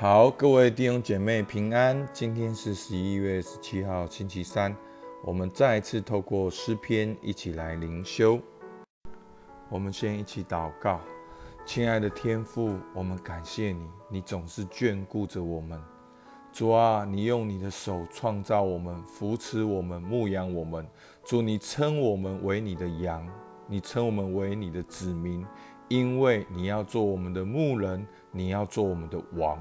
好，各位弟兄姐妹平安。今天是十一月十七号，星期三。我们再一次透过诗篇一起来灵修。我们先一起祷告，亲爱的天父，我们感谢你，你总是眷顾着我们。主啊，你用你的手创造我们，扶持我们，牧养我们。主，你称我们为你的羊，你称我们为你的子民，因为你要做我们的牧人，你要做我们的王。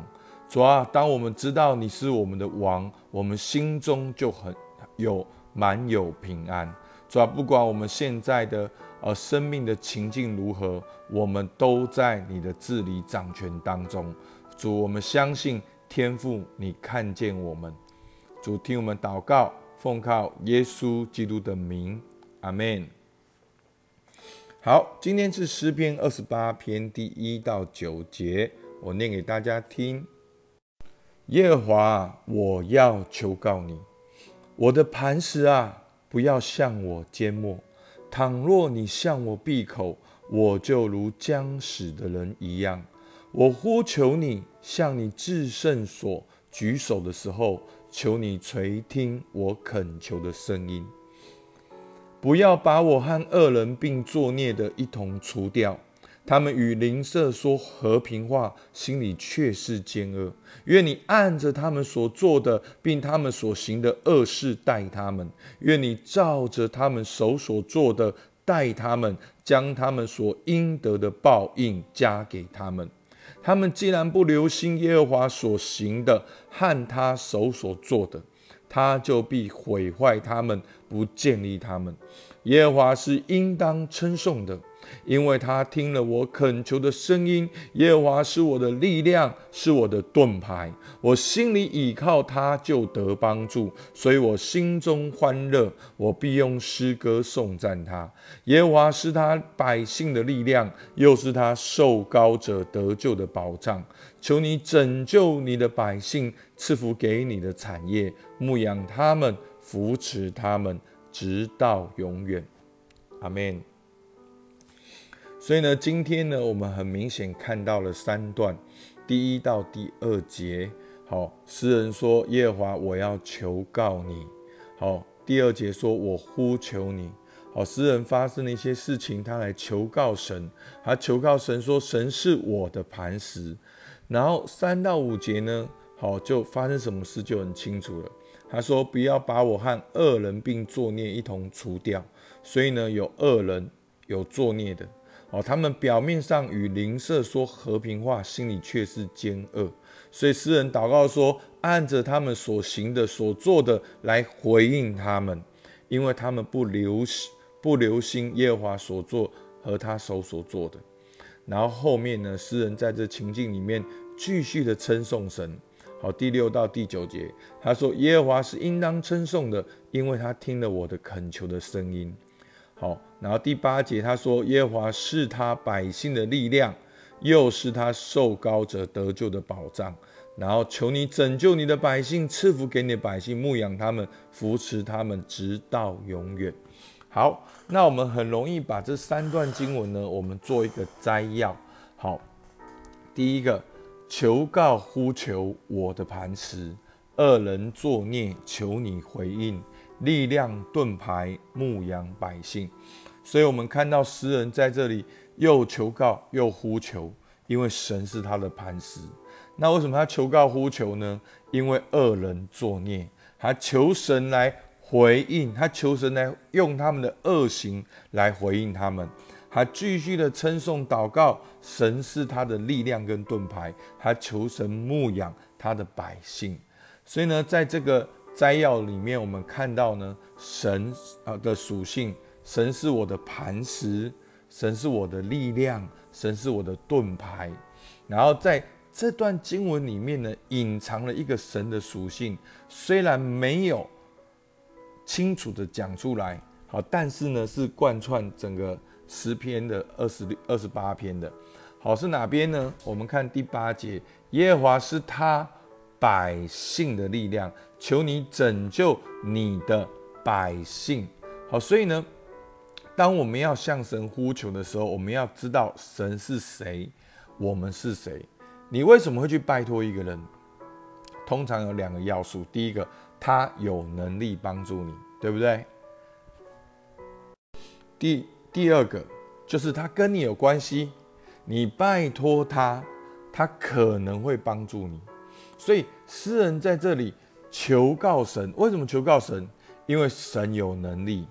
主啊，当我们知道你是我们的王，我们心中就很有满有平安。主啊，不管我们现在的呃生命的情境如何，我们都在你的治理掌权当中。主，我们相信天父，你看见我们。主，听我们祷告，奉靠耶稣基督的名，阿门。好，今天是诗篇二十八篇第一到九节，我念给大家听。耶和华，我要求告你，我的磐石啊，不要向我缄默。倘若你向我闭口，我就如将死的人一样。我呼求你，向你至圣所举手的时候，求你垂听我恳求的声音。不要把我和恶人并作孽的一同除掉。他们与邻舍说和平话，心里却是奸恶。愿你按着他们所做的，并他们所行的恶事待他们；愿你照着他们手所做的待他们，将他们所应得的报应加给他们。他们既然不留心耶和华所行的和他手所做的，他就必毁坏他们，不建立他们。耶和华是应当称颂的。因为他听了我恳求的声音，耶和华是我的力量，是我的盾牌，我心里倚靠他就得帮助，所以我心中欢乐，我必用诗歌颂赞他。耶和华是他百姓的力量，又是他受高者得救的保障。求你拯救你的百姓，赐福给你的产业，牧养他们，扶持他们，直到永远。阿门。所以呢，今天呢，我们很明显看到了三段，第一到第二节。好，诗人说：“耶和华，我要求告你。”好，第二节说：“我呼求你。”好，诗人发生了一些事情，他来求告神，他求告神说：“神是我的磐石。”然后三到五节呢，好，就发生什么事就很清楚了。他说：“不要把我和恶人并作孽一同除掉。”所以呢，有恶人，有作孽的。哦，他们表面上与邻舍说和平话，心里却是奸恶。所以诗人祷告说：“按着他们所行的、所做的来回应他们，因为他们不留不留心耶和华所做和他手所做的。”然后后面呢，诗人在这情境里面继续的称颂神。好，第六到第九节，他说：“耶和华是应当称颂的，因为他听了我的恳求的声音。”好，然后第八节他说：“耶和华是他百姓的力量，又是他受高者得救的保障。然后求你拯救你的百姓，赐福给你的百姓，牧养他们，扶持他们，直到永远。”好，那我们很容易把这三段经文呢，我们做一个摘要。好，第一个，求告呼求我的磐石，恶人作孽，求你回应。力量盾牌牧羊百姓，所以我们看到诗人在这里又求告又呼求，因为神是他的磐石。那为什么他求告呼求呢？因为恶人作孽，他求神来回应，他求神来用他们的恶行来回应他们。他继续的称颂祷告，神是他的力量跟盾牌，他求神牧养他的百姓。所以呢，在这个。摘要里面，我们看到呢，神啊的属性，神是我的磐石，神是我的力量，神是我的盾牌。然后在这段经文里面呢，隐藏了一个神的属性，虽然没有清楚的讲出来，好，但是呢，是贯穿整个诗篇的二十六、二十八篇的。好，是哪边呢？我们看第八节，耶和华是他。百姓的力量，求你拯救你的百姓。好，所以呢，当我们要向神呼求的时候，我们要知道神是谁，我们是谁。你为什么会去拜托一个人？通常有两个要素，第一个，他有能力帮助你，对不对？第第二个就是他跟你有关系，你拜托他，他可能会帮助你。所以诗人在这里求告神，为什么求告神？因为神有能力，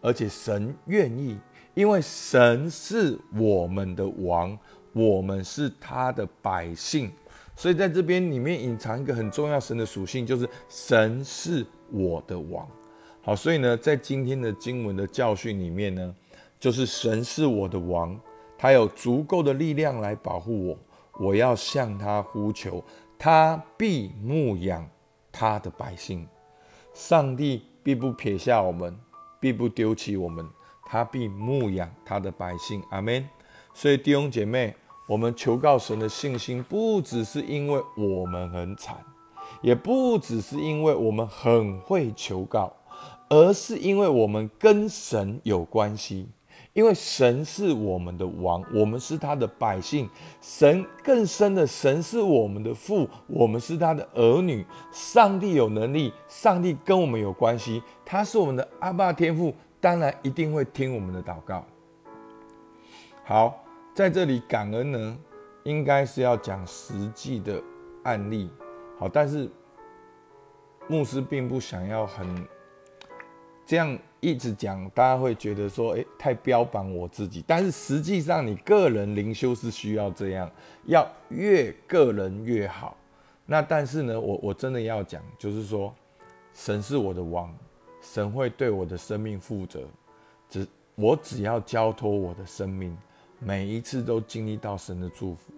而且神愿意，因为神是我们的王，我们是他的百姓。所以在这边里面隐藏一个很重要神的属性，就是神是我的王。好，所以呢，在今天的经文的教训里面呢，就是神是我的王，他有足够的力量来保护我。我要向他呼求，他必牧养他的百姓。上帝必不撇下我们，必不丢弃我们，他必牧养他的百姓。阿门。所以弟兄姐妹，我们求告神的信心，不只是因为我们很惨，也不只是因为我们很会求告。而是因为我们跟神有关系，因为神是我们的王，我们是他的百姓。神更深的，神是我们的父，我们是他的儿女。上帝有能力，上帝跟我们有关系，他是我们的阿爸天父，当然一定会听我们的祷告。好，在这里感恩呢，应该是要讲实际的案例。好，但是牧师并不想要很。这样一直讲，大家会觉得说，诶，太标榜我自己。但是实际上，你个人灵修是需要这样，要越个人越好。那但是呢，我我真的要讲，就是说，神是我的王，神会对我的生命负责。只我只要交托我的生命，每一次都经历到神的祝福。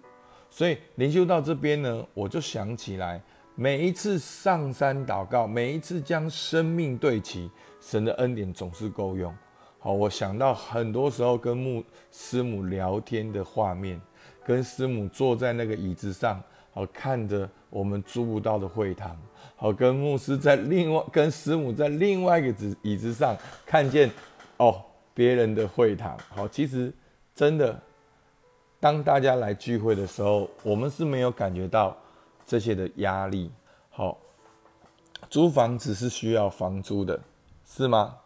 所以灵修到这边呢，我就想起来。每一次上山祷告，每一次将生命对齐，神的恩典总是够用。好，我想到很多时候跟牧师母聊天的画面，跟师母坐在那个椅子上，好看着我们租不到的会堂，好跟牧师在另外跟师母在另外一个子椅子上看见哦别人的会堂。好，其实真的，当大家来聚会的时候，我们是没有感觉到。这些的压力，好，租房子是需要房租的，是吗？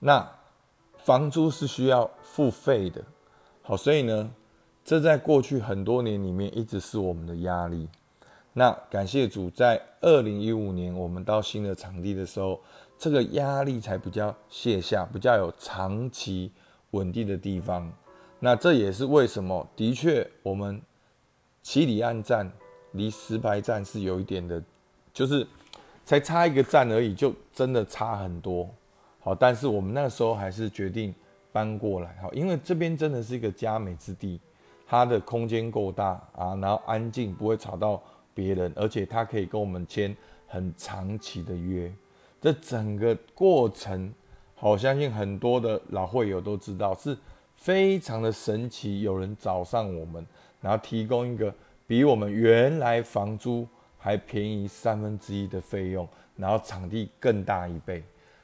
那房租是需要付费的，好，所以呢，这在过去很多年里面一直是我们的压力。那感谢主，在二零一五年我们到新的场地的时候，这个压力才比较卸下，比较有长期稳定的地方。那这也是为什么，的确，我们七里岸站。离石牌站是有一点的，就是才差一个站而已，就真的差很多。好，但是我们那个时候还是决定搬过来，好，因为这边真的是一个佳美之地，它的空间够大啊，然后安静，不会吵到别人，而且它可以跟我们签很长期的约。这整个过程，好，相信很多的老会友都知道，是非常的神奇。有人找上我们，然后提供一个。比我们原来房租还便宜三分之一的费用，然后场地更大一倍，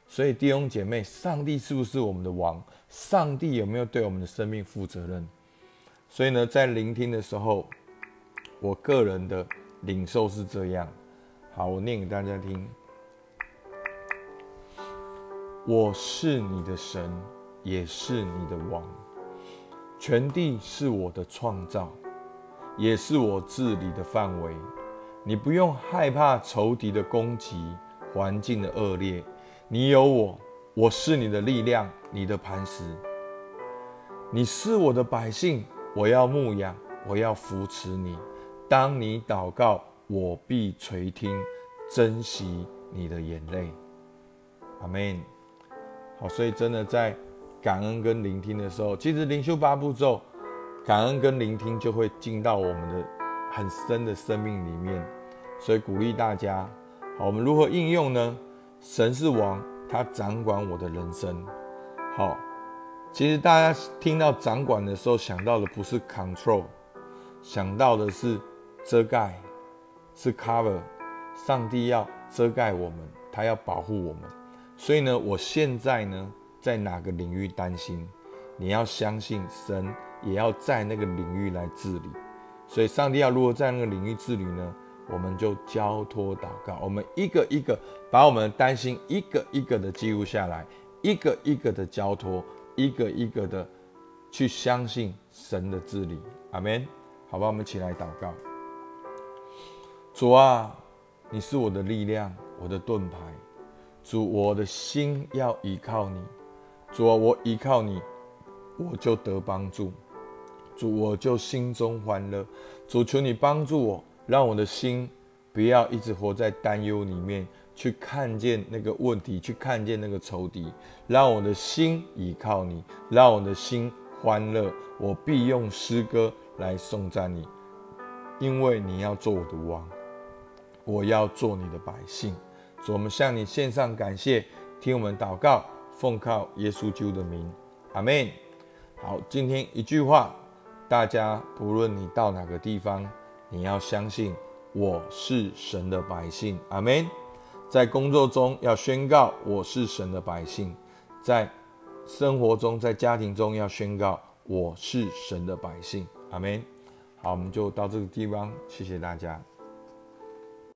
所以弟兄姐妹，上帝是不是我们的王？上帝有没有对我们的生命负责任？所以呢，在聆听的时候，我个人的领受是这样。好，我念给大家听：我是你的神，也是你的王，全地是我的创造。也是我治理的范围，你不用害怕仇敌的攻击，环境的恶劣。你有我，我是你的力量，你的磐石。你是我的百姓，我要牧养，我要扶持你。当你祷告，我必垂听，珍惜你的眼泪。阿门。好，所以真的在感恩跟聆听的时候，其实灵修八步骤。感恩跟聆听就会进到我们的很深的生命里面，所以鼓励大家，好，我们如何应用呢？神是王，他掌管我的人生。好，其实大家听到掌管的时候，想到的不是 control，想到的是遮盖，是 cover。上帝要遮盖我们，他要保护我们。所以呢，我现在呢，在哪个领域担心？你要相信神。也要在那个领域来治理，所以上帝要如何在那个领域治理呢？我们就交托祷告，我们一个一个把我们的担心一个一个的记录下来，一个一个的交托，一个一个的去相信神的治理。阿门。好吧，我们起来祷告。主啊，你是我的力量，我的盾牌。主，我的心要依靠你。主啊，我依靠你，我就得帮助。主，我就心中欢乐。主，求你帮助我。让我的心不要一直活在担忧里面，去看见那个问题，去看见那个仇敌。让我的心倚靠你，让我的心欢乐。我必用诗歌来颂赞你，因为你要做我的王，我要做你的百姓。主，我们向你献上感谢，听我们祷告，奉靠耶稣基督的名，阿门。好，今天一句话，大家不论你到哪个地方。你要相信我是神的百姓，阿门。在工作中要宣告我是神的百姓，在生活中、在家庭中要宣告我是神的百姓，阿门。好，我们就到这个地方，谢谢大家。